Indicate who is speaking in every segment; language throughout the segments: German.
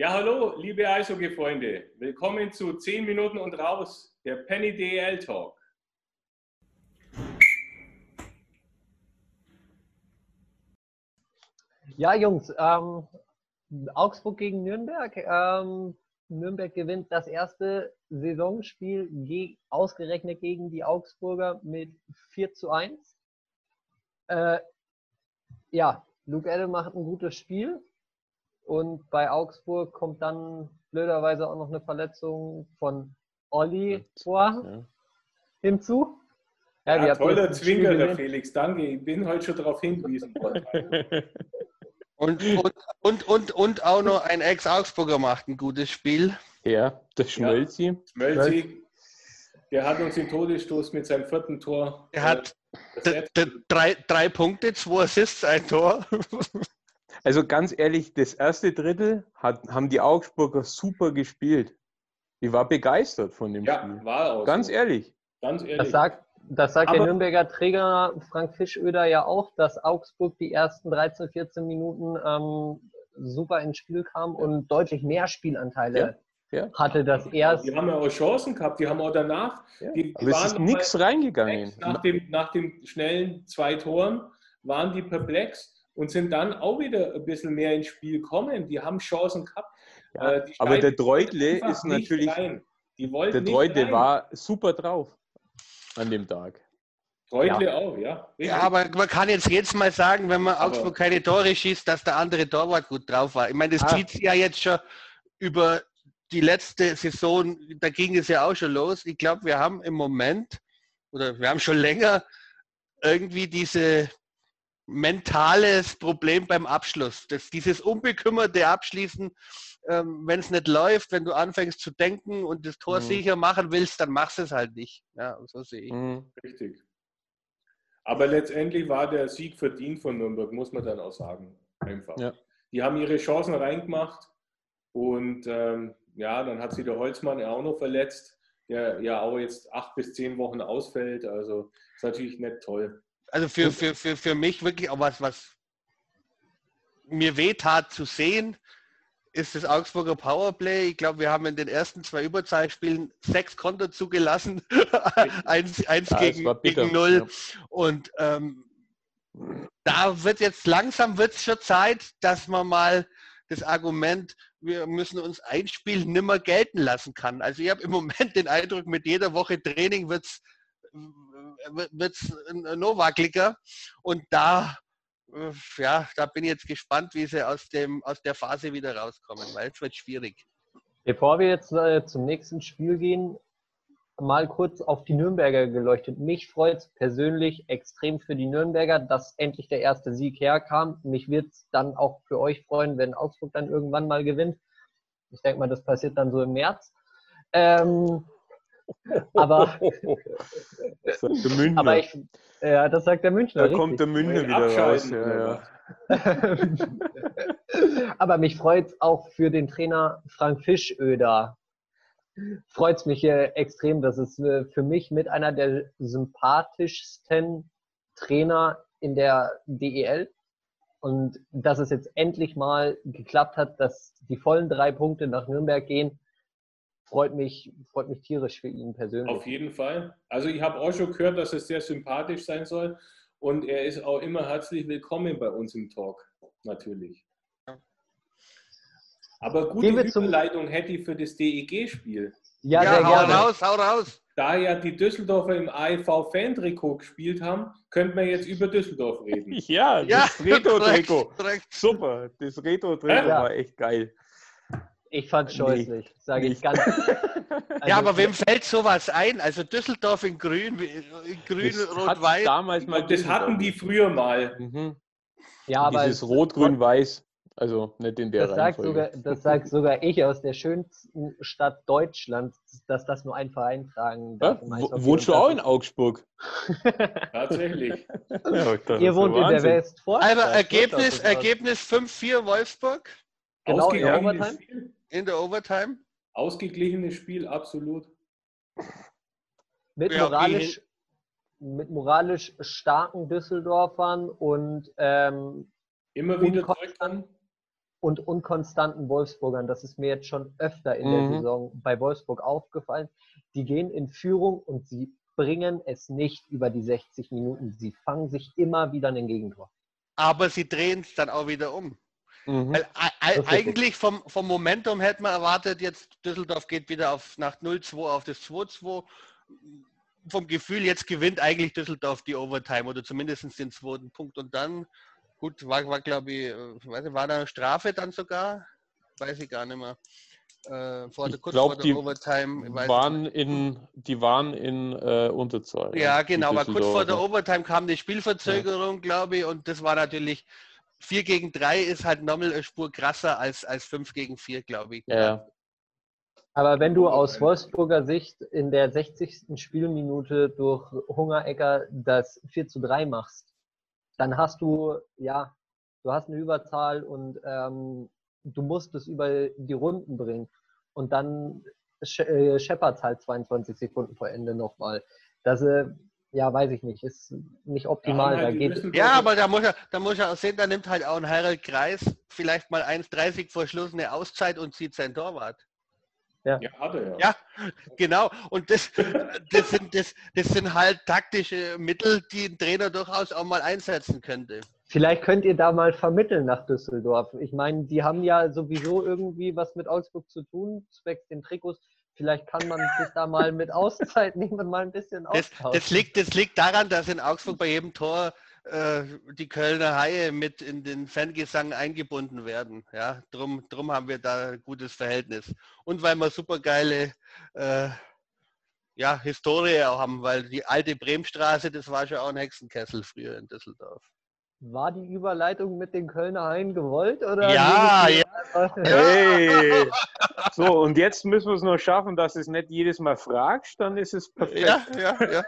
Speaker 1: Ja, hallo, liebe Eishockey-Freunde. Willkommen zu 10 Minuten und raus, der Penny DL Talk.
Speaker 2: Ja, Jungs, ähm, Augsburg gegen Nürnberg. Ähm, Nürnberg gewinnt das erste Saisonspiel ge ausgerechnet gegen die Augsburger mit 4 zu 1. Äh, ja, Luke Edel macht ein gutes Spiel und bei Augsburg kommt dann blöderweise auch noch eine Verletzung von Olli vor ja. hinzu.
Speaker 1: Ja, ja toller Zwinker, der Felix, danke. Ich bin heute schon darauf hingewiesen worden.
Speaker 3: und, und, und, und, und auch noch ein Ex-Augsburger macht ein gutes Spiel.
Speaker 4: Ja, der Schmölzi. Ja,
Speaker 1: Schmölzi, der hat uns den Todesstoß mit seinem vierten Tor.
Speaker 3: Er hat äh, drei, drei Punkte, zwei Assists, ein Tor.
Speaker 4: Also ganz ehrlich, das erste Drittel hat, haben die Augsburger super gespielt. Ich war begeistert von dem ja, Spiel. War auch ganz so. ehrlich.
Speaker 2: Ganz ehrlich. Das sagt, das sagt der Nürnberger Träger Frank Fischöder ja auch, dass Augsburg die ersten 13, 14 Minuten ähm, super ins Spiel kam und deutlich mehr Spielanteile ja, ja. hatte das erst.
Speaker 1: Die haben ja auch Chancen gehabt, die haben auch danach.
Speaker 4: Ja. Die, die Aber es ist nichts reingegangen.
Speaker 1: Nach dem, nach dem schnellen zwei Toren waren die perplex und sind dann auch wieder ein bisschen mehr ins Spiel gekommen. Die haben Chancen gehabt.
Speaker 4: Ja, äh, aber der Dreutle ist natürlich. der Dreutle war super drauf an dem Tag.
Speaker 1: Dreutle ja. auch, ja.
Speaker 3: Ja, aber man kann jetzt jetzt mal sagen, wenn man aber Augsburg keine Tore schießt, dass der andere Torwart gut drauf war. Ich meine, das ah. zieht sich ja jetzt schon über die letzte Saison, da ging es ja auch schon los. Ich glaube, wir haben im Moment oder wir haben schon länger irgendwie diese mentales Problem beim Abschluss. Das, dieses unbekümmerte Abschließen, ähm, wenn es nicht läuft, wenn du anfängst zu denken und das Tor mhm. sicher machen willst, dann machst du es halt nicht. Ja, so sehe ich. Mhm.
Speaker 1: Richtig. Aber letztendlich war der Sieg verdient von Nürnberg, muss man dann auch sagen. Einfach. Ja. Die haben ihre Chancen reingemacht und ähm, ja, dann hat sich der Holzmann auch noch verletzt, der ja auch jetzt acht bis zehn Wochen ausfällt. Also ist natürlich nicht toll.
Speaker 3: Also für, für, für, für mich wirklich auch was, was mir wehtat zu sehen, ist das Augsburger Powerplay. Ich glaube, wir haben in den ersten zwei Überzahlspielen sechs Konter zugelassen. eins, eins ja, gegen, gegen null. Ja. Und ähm, da wird jetzt langsam wird es schon Zeit, dass man mal das Argument, wir müssen uns einspielen, nimmer gelten lassen kann. Also ich habe im Moment den Eindruck, mit jeder Woche Training wird es wird es noch wackeliger. Und da, äh, ja, da bin ich jetzt gespannt, wie sie aus, dem, aus der Phase wieder rauskommen, weil es wird schwierig.
Speaker 2: Bevor wir jetzt äh, zum nächsten Spiel gehen, mal kurz auf die Nürnberger geleuchtet. Mich freut es persönlich extrem für die Nürnberger, dass endlich der erste Sieg herkam. Mich wird es dann auch für euch freuen, wenn Augsburg dann irgendwann mal gewinnt. Ich denke mal, das passiert dann so im März. Ähm, aber,
Speaker 4: das sagt der Münchner.
Speaker 2: aber ich, ja, das sagt der Münchner.
Speaker 4: Da richtig. kommt der Münchner wieder raus. Ja,
Speaker 2: ja. aber mich freut es auch für den Trainer Frank Fischöder. Freut es mich äh, extrem. Das ist äh, für mich mit einer der sympathischsten Trainer in der DEL. Und dass es jetzt endlich mal geklappt hat, dass die vollen drei Punkte nach Nürnberg gehen, freut mich, freut mich tierisch für ihn persönlich.
Speaker 1: Auf jeden Fall. Also ich habe auch schon gehört, dass es sehr sympathisch sein soll und er ist auch immer herzlich willkommen bei uns im Talk, natürlich. Aber gute Überleitung hätte ich für das DEG-Spiel.
Speaker 3: Ja, ja hau gerne. raus, hau raus.
Speaker 1: Da ja die Düsseldorfer im AIV-Fan-Trikot gespielt haben, könnten wir jetzt über Düsseldorf reden.
Speaker 4: Ja, das ja, Retro-Trikot. Super, das Retro-Trikot ja. war echt geil.
Speaker 2: Ich fand scheußlich, nee, sage ich ganz.
Speaker 3: Also, ja, aber wem fällt sowas ein? Also Düsseldorf in Grün, in Grün, Rot-Weiß.
Speaker 1: Damals mal das hatten die früher mal. Mhm.
Speaker 4: Ja, aber dieses Rot-Grün-Weiß. Also nicht in der
Speaker 2: das sagt, sogar, das sagt sogar ich aus der schönsten Stadt Deutschlands, dass das nur ein Verein tragen
Speaker 4: darf. Ja, wohnst du auch in Augsburg?
Speaker 1: Tatsächlich.
Speaker 2: Ja, Ihr wohnt in der Westvorstadt.
Speaker 3: Also Ergebnis, Ergebnis 5-4 Wolfsburg.
Speaker 2: Genau, in Overtime.
Speaker 3: In der Overtime.
Speaker 1: Ausgeglichenes Spiel, absolut.
Speaker 2: Mit moralisch, mit moralisch starken Düsseldorfern und ähm,
Speaker 1: immer wieder zurückkommen.
Speaker 2: und unkonstanten Wolfsburgern. Das ist mir jetzt schon öfter in mhm. der Saison bei Wolfsburg aufgefallen. Die gehen in Führung und sie bringen es nicht über die 60 Minuten. Sie fangen sich immer wieder ein Gegentor.
Speaker 3: Aber sie drehen es dann auch wieder um. Mhm. Weil, eigentlich vom, vom Momentum hätte man erwartet, jetzt Düsseldorf geht wieder auf nach 0-2 auf das 2-2. Vom Gefühl, jetzt gewinnt eigentlich Düsseldorf die Overtime oder zumindest den zweiten Punkt. Und dann, gut, war, war glaube ich, äh, weiß war da eine Strafe dann sogar? Weiß ich gar nicht mehr.
Speaker 4: Äh, vor, ich kurz glaub, vor der die Overtime. Waren in, die waren in äh, Unterzahl.
Speaker 3: Ja, genau, aber kurz vor der Overtime kam die Spielverzögerung, ja. glaube ich, und das war natürlich 4 gegen 3 ist halt nochmal eine Spur krasser als, als 5 gegen 4, glaube ich.
Speaker 2: Ja. Aber wenn du aus Wolfsburger Sicht in der 60. Spielminute durch Hungerecker das 4 zu 3 machst, dann hast du, ja, du hast eine Überzahl und ähm, du musst es über die Runden bringen. Und dann äh, scheppert halt 22 Sekunden vor Ende nochmal. Das, äh, ja, weiß ich nicht, ist nicht optimal. Ja, da
Speaker 3: geht ja aber da muss, er, da muss er auch sehen, da nimmt halt auch ein Harald Kreis vielleicht mal 1,30 vor Schluss eine Auszeit und zieht sein Torwart. Ja. Ja, er, ja. ja, genau. Und das, das, sind, das, das sind halt taktische Mittel, die ein Trainer durchaus auch mal einsetzen könnte.
Speaker 2: Vielleicht könnt ihr da mal vermitteln nach Düsseldorf. Ich meine, die haben ja sowieso irgendwie was mit Augsburg zu tun, zwecks den Trikots. Vielleicht kann man sich da mal mit Auszeit nehmen und mal ein bisschen
Speaker 3: austauschen. Das, das, liegt, das liegt daran, dass in Augsburg bei jedem Tor äh, die Kölner Haie mit in den Fangesang eingebunden werden. Ja, drum, drum haben wir da ein gutes Verhältnis. Und weil wir super geile äh, ja, Historie auch haben, weil die alte Bremstraße, das war schon auch ein Hexenkessel früher in Düsseldorf.
Speaker 2: War die Überleitung mit den Kölner Haien gewollt? Oder
Speaker 3: ja, ja.
Speaker 4: Hey. So, und jetzt müssen wir es noch schaffen, dass es nicht jedes Mal fragst, dann ist es perfekt. Ja, ja, ja.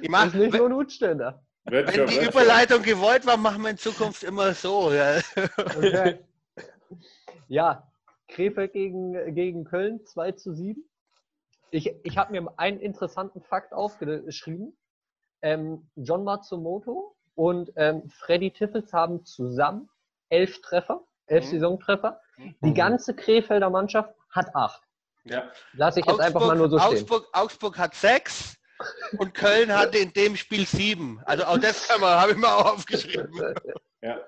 Speaker 2: Ich mach, das ist nicht so ein Utständer.
Speaker 3: Wenn die Überleitung schon. gewollt war, machen wir in Zukunft immer so. Ja, okay.
Speaker 2: ja Krefeld gegen, gegen Köln 2 zu 7. Ich, ich habe mir einen interessanten Fakt aufgeschrieben. Ähm, John Matsumoto und ähm, Freddy Tiffels haben zusammen elf Treffer, elf mhm. Saisontreffer. Die mhm. ganze Krefelder Mannschaft hat acht. Ja. Lass ich jetzt Augsburg, einfach mal nur so stehen.
Speaker 3: Augsburg, Augsburg hat sechs und Köln hatte in dem Spiel sieben. Also auch das habe ich mal aufgeschrieben.
Speaker 1: Ja.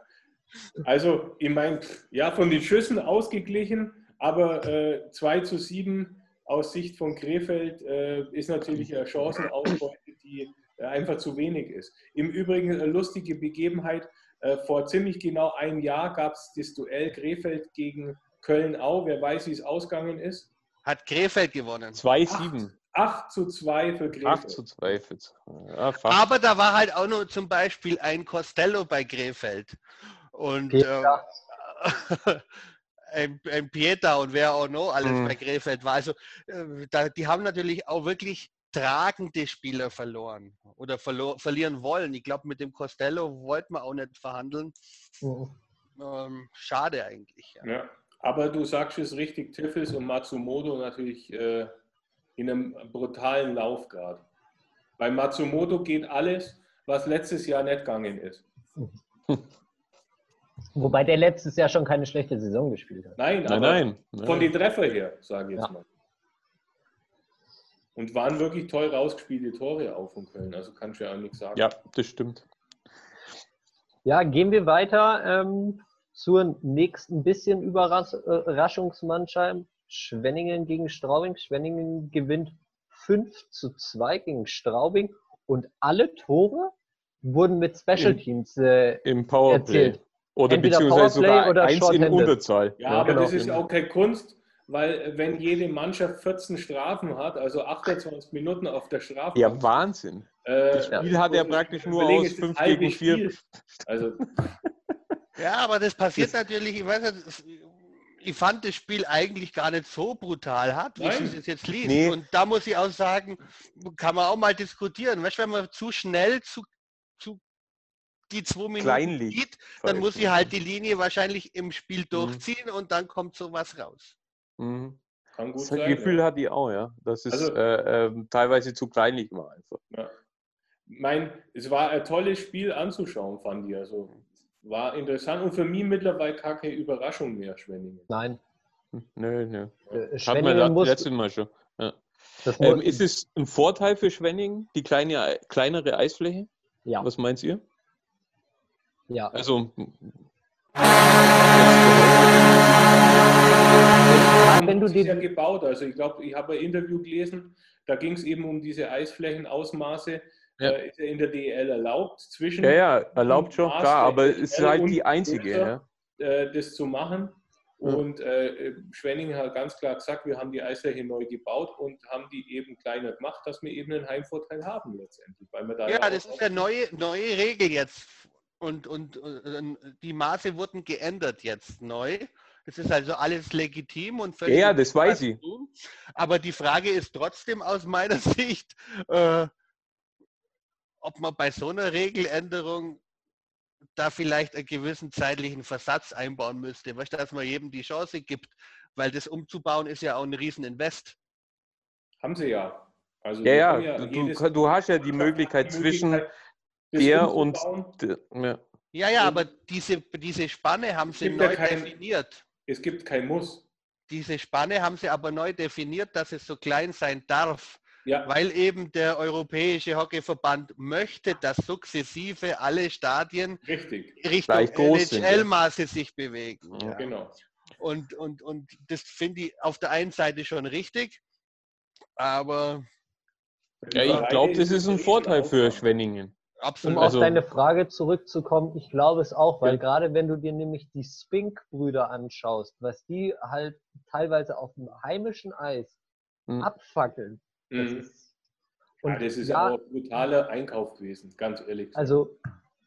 Speaker 1: Also, ich meine, ja, von den Schüssen ausgeglichen, aber äh, 2 zu 7 aus Sicht von Krefeld äh, ist natürlich eine Chancenausbeute, die einfach zu wenig ist. Im Übrigen eine lustige Begebenheit. Äh, vor ziemlich genau einem Jahr gab es das Duell Krefeld gegen Köln-Au. Wer weiß, wie es ausgegangen ist?
Speaker 3: Hat Krefeld gewonnen.
Speaker 4: 2-7.
Speaker 1: 8 zu 2 für Krefeld. 8
Speaker 4: zu 2 für
Speaker 3: ja, Aber da war halt auch noch zum Beispiel ein Costello bei Krefeld. Und äh, ein, ein Pieter und wer auch noch alles mhm. bei Krefeld war. Also äh, da, die haben natürlich auch wirklich tragende Spieler verloren oder verlo verlieren wollen. Ich glaube, mit dem Costello wollten wir auch nicht verhandeln. Mhm. Ähm, schade eigentlich.
Speaker 1: Ja. ja. aber du sagst es richtig, Tiffels und Matsumoto natürlich äh, in einem brutalen Lauf gerade. Bei Matsumoto geht alles, was letztes Jahr nicht gegangen ist.
Speaker 2: Wobei der letztes Jahr schon keine schlechte Saison gespielt hat.
Speaker 1: Nein, nein, nein, nein. Von den Treffer her, sage ich jetzt ja. mal. Und waren wirklich toll rausgespielte Tore auch von Köln. Also kannst du ja auch nichts sagen.
Speaker 4: Ja, das stimmt.
Speaker 2: Ja, gehen wir weiter ähm, zur nächsten bisschen Überraschungsmannschaft. Schwenningen gegen Straubing. Schwenningen gewinnt 5 zu 2 gegen Straubing und alle Tore wurden mit Special Teams äh,
Speaker 4: im Powerplay. Erzielt. Oder Entweder beziehungsweise Powerplay sogar oder eins in Unterzahl.
Speaker 1: Ja, ja aber genau. das ist auch keine Kunst weil äh, wenn jede Mannschaft 14 Strafen hat, also 28 Minuten auf der Strafe.
Speaker 4: Ja, Wahnsinn. Äh, das Spiel hat er praktisch nur aus 5 gegen 4. Also.
Speaker 3: ja, aber das passiert natürlich, ich weiß nicht, ich fand das Spiel eigentlich gar nicht so brutal hart, wie Nein. es jetzt liest. Nee. Und da muss ich auch sagen, kann man auch mal diskutieren. Weißt, wenn man zu schnell zu, zu die zwei Minuten Kleinlich. sieht, dann muss ich halt die Linie wahrscheinlich im Spiel mhm. durchziehen mhm. und dann kommt sowas raus.
Speaker 4: Mhm. Kann gut das sein. Gefühl ja. hat die auch, ja. Das ist also, äh, äh, teilweise zu kleinlich war einfach. Ja.
Speaker 1: Mein, es war ein tolles Spiel anzuschauen, fand ich. Also war interessant und für mich mittlerweile gar keine Überraschung mehr, Schwenningen.
Speaker 2: Nein.
Speaker 4: Nö, nö. Äh, Hat man muss, letztes Mal schon. Ja. Ähm, ist es ein Vorteil für Schwenningen, die kleine, kleinere Eisfläche?
Speaker 2: Ja.
Speaker 4: Was meint ihr?
Speaker 2: Ja.
Speaker 4: Also.
Speaker 1: Wenn du die ja gebaut, also ich glaube, ich habe ein Interview gelesen, da ging es eben um diese Eisflächenausmaße. Ja. Äh, ist ja in der DEL erlaubt zwischen.
Speaker 4: Ja, ja, erlaubt schon, klar, aber es ist halt die einzige.
Speaker 1: Größer, ja. äh, das zu machen. Und äh, Schwenning hat ganz klar gesagt, wir haben die Eisfläche neu gebaut und haben die eben kleiner gemacht, dass wir eben einen Heimvorteil haben letztendlich. Weil wir da
Speaker 3: ja, ja das ist eine neue, neue Regel jetzt. Und, und, und, die Maße wurden geändert jetzt neu. Das ist also alles legitim und
Speaker 4: völlig. Ja, das weiß ich.
Speaker 3: Aber die Frage ist trotzdem aus meiner Sicht, äh, ob man bei so einer Regeländerung da vielleicht einen gewissen zeitlichen Versatz einbauen müsste, weißt, dass man jedem die Chance gibt, weil das umzubauen ist ja auch ein Riesen-Invest.
Speaker 1: Haben sie ja.
Speaker 4: Also ja, ja, ja du, du, hast ja die Möglichkeit zwischen der und
Speaker 3: ja. ja, ja, aber diese, diese Spanne haben sie neu ja kein, definiert.
Speaker 1: Es gibt kein Muss.
Speaker 3: Diese Spanne haben sie aber neu definiert, dass es so klein sein darf. Ja. Weil eben der Europäische Hockeyverband möchte, dass sukzessive alle Stadien
Speaker 1: Richtig.
Speaker 3: Richtung NHL-Maße sich bewegen.
Speaker 1: Ja. Genau.
Speaker 3: Und, und, und das finde ich auf der einen Seite schon richtig, aber.
Speaker 4: Ja, ich glaube, das ist ein Vorteil für Schwenningen.
Speaker 2: Absolut. Um auf also, deine Frage zurückzukommen, ich glaube es auch, weil ja. gerade wenn du dir nämlich die Spink-Brüder anschaust, was die halt teilweise auf dem heimischen Eis hm. abfackeln, das mhm.
Speaker 1: ist, und ja, das ist ja, auch ein brutaler Einkauf gewesen, ganz ehrlich.
Speaker 2: Also,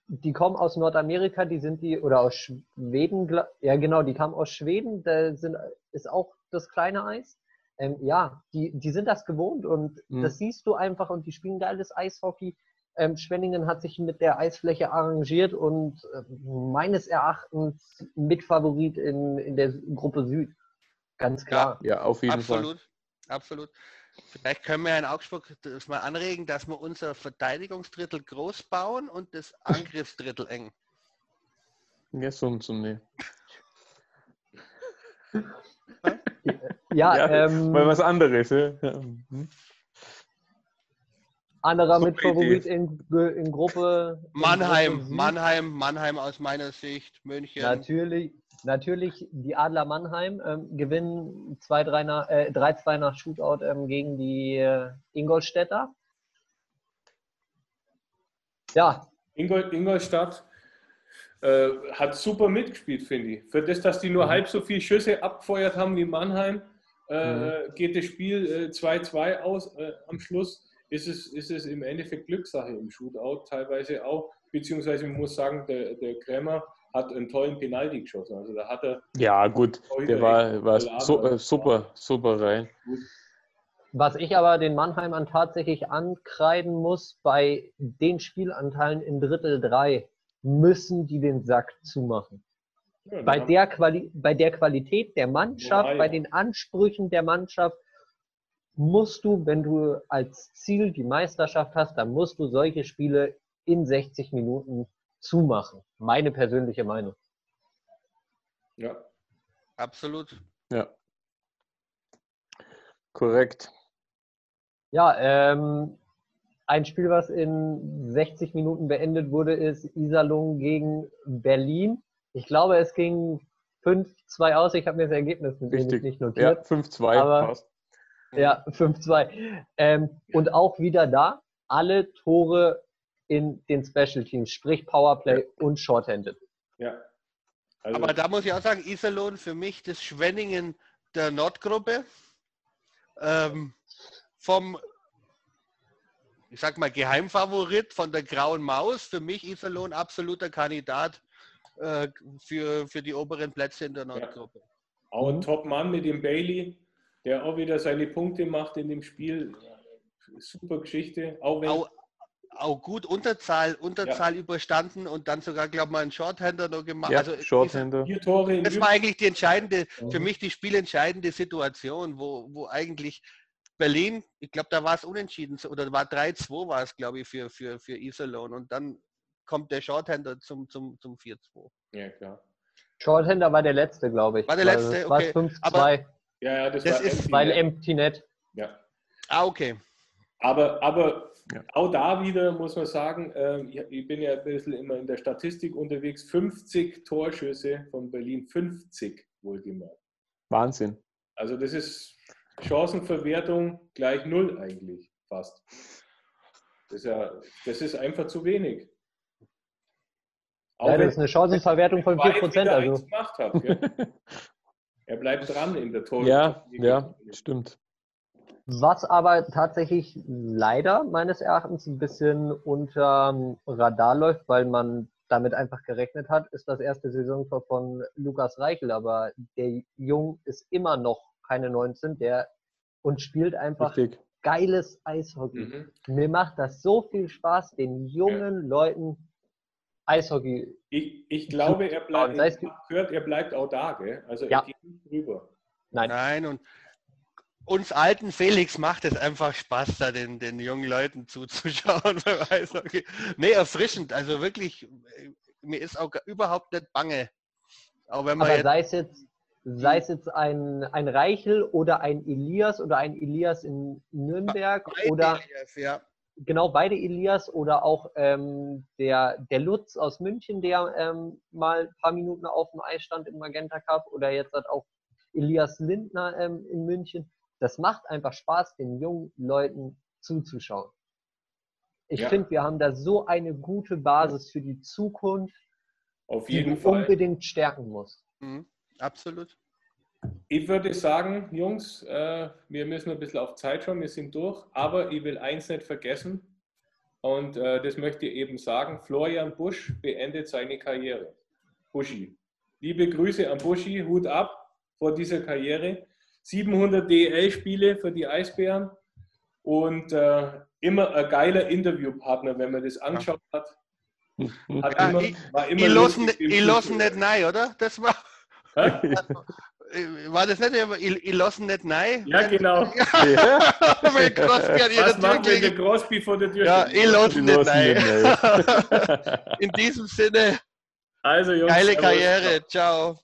Speaker 2: die kommen aus Nordamerika, die sind die, oder aus Schweden, ja genau, die kamen aus Schweden, da sind, ist auch das kleine Eis. Ähm, ja, die, die sind das gewohnt und mhm. das siehst du einfach und die spielen geiles Eishockey. Ähm, Schwenningen hat sich mit der Eisfläche arrangiert und äh, meines Erachtens Mitfavorit in, in der Gruppe Süd. Ganz klar.
Speaker 4: Ja, ja auf jeden
Speaker 3: absolut, Fall. Absolut. Vielleicht können wir in Augsburg das mal anregen, dass wir unser Verteidigungsdrittel groß bauen und das Angriffsdrittel eng.
Speaker 4: Ja, so und so, nee.
Speaker 2: ja, ja ähm,
Speaker 4: mal was anderes. Ja.
Speaker 2: Anderer mit Favorit in, in Gruppe.
Speaker 3: Mannheim, in Mannheim, Mannheim aus meiner Sicht, München.
Speaker 2: Natürlich, Natürlich, die Adler Mannheim ähm, gewinnen 3-2 nach, äh, nach Shootout ähm, gegen die äh, Ingolstädter.
Speaker 1: Ja. Ingol, Ingolstadt äh, hat super mitgespielt, finde ich. Für das, dass die nur mhm. halb so viele Schüsse abgefeuert haben wie Mannheim, äh, mhm. geht das Spiel 2-2 äh, aus äh, am Schluss. Ist es, ist es im Endeffekt Glückssache im Shootout teilweise auch. Beziehungsweise ich muss sagen, der, der Krämer hat einen tollen Penalty geschossen. Also da hat er.
Speaker 4: Ja, gut, der war, war so, äh, super, super rein.
Speaker 2: Was ich aber den Mannheimern tatsächlich ankreiden muss, bei den Spielanteilen in Drittel 3 müssen die den Sack zumachen. Ja, bei, der Quali bei der Qualität der Mannschaft, ja, bei den Ansprüchen der Mannschaft, musst du, wenn du als Ziel die Meisterschaft hast, dann musst du solche Spiele in 60 Minuten zumachen. Meine persönliche Meinung.
Speaker 3: Ja. Absolut.
Speaker 4: Ja. Korrekt.
Speaker 2: Ja, ähm, ein Spiel, was in 60 Minuten beendet wurde, ist Iserlohn gegen Berlin. Ich glaube, es ging 5-2 aus. Ich habe mir das Ergebnis nicht notiert.
Speaker 4: Ja, 5-2
Speaker 2: Ja, 5-2. Ähm, und auch wieder da, alle Tore in den Special Teams, sprich Powerplay ja. und Shorthanded.
Speaker 1: Ja.
Speaker 3: Also Aber da muss ich auch sagen, Iserlohn für mich das Schwenningen der Nordgruppe. Ähm, vom, ich sag mal, Geheimfavorit von der Grauen Maus. Für mich Iserlohn absoluter Kandidat äh, für, für die oberen Plätze in der Nordgruppe. Ja.
Speaker 1: Auch ein mhm. Top-Mann mit dem Bailey, der auch wieder seine Punkte macht in dem Spiel. Super Geschichte. Auch wenn,
Speaker 3: auch, auch gut Unterzahl, Unterzahl ja. überstanden und dann sogar, glaube ich, mal einen Shorthander noch gemacht.
Speaker 4: Ja, also Shorthander.
Speaker 3: Vier Tore das war eigentlich die entscheidende, für mich die spielentscheidende Situation, wo, wo eigentlich Berlin, ich glaube, da war es unentschieden, oder war 3-2 war es, glaube ich, für, für, für Iserlohn. Und dann kommt der Shorthander zum, zum, zum 4-2.
Speaker 1: Ja, klar.
Speaker 2: Shorthander war der letzte, glaube ich.
Speaker 3: War der letzte,
Speaker 2: okay. War 5-2.
Speaker 3: Aber,
Speaker 1: ja, ja,
Speaker 2: das, das ist, weil Empty Net.
Speaker 1: Ja.
Speaker 3: Ah, okay.
Speaker 1: Aber, aber ja. auch da wieder muss man sagen, äh, ich bin ja ein bisschen immer in der Statistik unterwegs, 50 Torschüsse von Berlin, 50 wohlgemerkt.
Speaker 4: Wahnsinn.
Speaker 1: Also das ist Chancenverwertung gleich null eigentlich fast. Das ist, ja, das ist einfach zu wenig.
Speaker 2: Auch ja, das ist eine Chancenverwertung von 4%. Also. Gemacht hat,
Speaker 1: er bleibt dran in der Tor.
Speaker 4: Ja, ja, stimmt.
Speaker 2: Was aber tatsächlich leider meines Erachtens ein bisschen unter Radar läuft, weil man damit einfach gerechnet hat, ist das erste Saisontor von Lukas Reichel. Aber der Jung ist immer noch keine 19, der und spielt einfach Richtig. geiles Eishockey. Mhm. Mir macht das so viel Spaß, den jungen ja. Leuten Eishockey.
Speaker 1: Ich, ich glaube, er bleibt, ich gehört, er bleibt auch da, gell? Also er
Speaker 3: ja. geht nicht drüber. Nein. Nein, und uns alten Felix macht es einfach Spaß, da den, den jungen Leuten zuzuschauen. okay. Nee, erfrischend. Also wirklich, mir ist auch überhaupt nicht bange.
Speaker 2: Auch wenn man Aber sei es jetzt, sei es jetzt ein, ein Reichel oder ein Elias oder ein Elias in Nürnberg oder Elias, ja. Genau beide Elias oder auch ähm, der, der Lutz aus München, der ähm, mal ein paar Minuten auf dem Eis stand im Magenta Cup oder jetzt hat auch Elias Lindner ähm, in München das macht einfach Spaß, den jungen Leuten zuzuschauen. Ich ja. finde, wir haben da so eine gute Basis für die Zukunft,
Speaker 1: Auf jeden
Speaker 2: die
Speaker 1: Fall.
Speaker 2: unbedingt stärken muss.
Speaker 3: Mhm, absolut.
Speaker 1: Ich würde sagen, Jungs, äh, wir müssen ein bisschen auf Zeit schauen, wir sind durch, aber ich will eins nicht vergessen und äh, das möchte ich eben sagen, Florian Busch beendet seine Karriere. Buschi. Liebe Grüße an Buschi, Hut ab vor dieser Karriere. 700 DL-Spiele für die Eisbären und äh, immer ein geiler Interviewpartner, wenn man das angeschaut hat.
Speaker 3: hat ja, immer, war immer ich lassen nicht nein, oder? Das war. War das nicht, ich, ich lasse nicht nein?
Speaker 1: Ja, genau.
Speaker 3: Ja. wenn Crosby an
Speaker 1: Was macht, wenn der Crosby vor der Tür
Speaker 3: Ja, ich lasse nicht nein. In diesem Sinne,
Speaker 1: also, Jungs,
Speaker 3: geile Karriere. Ciao.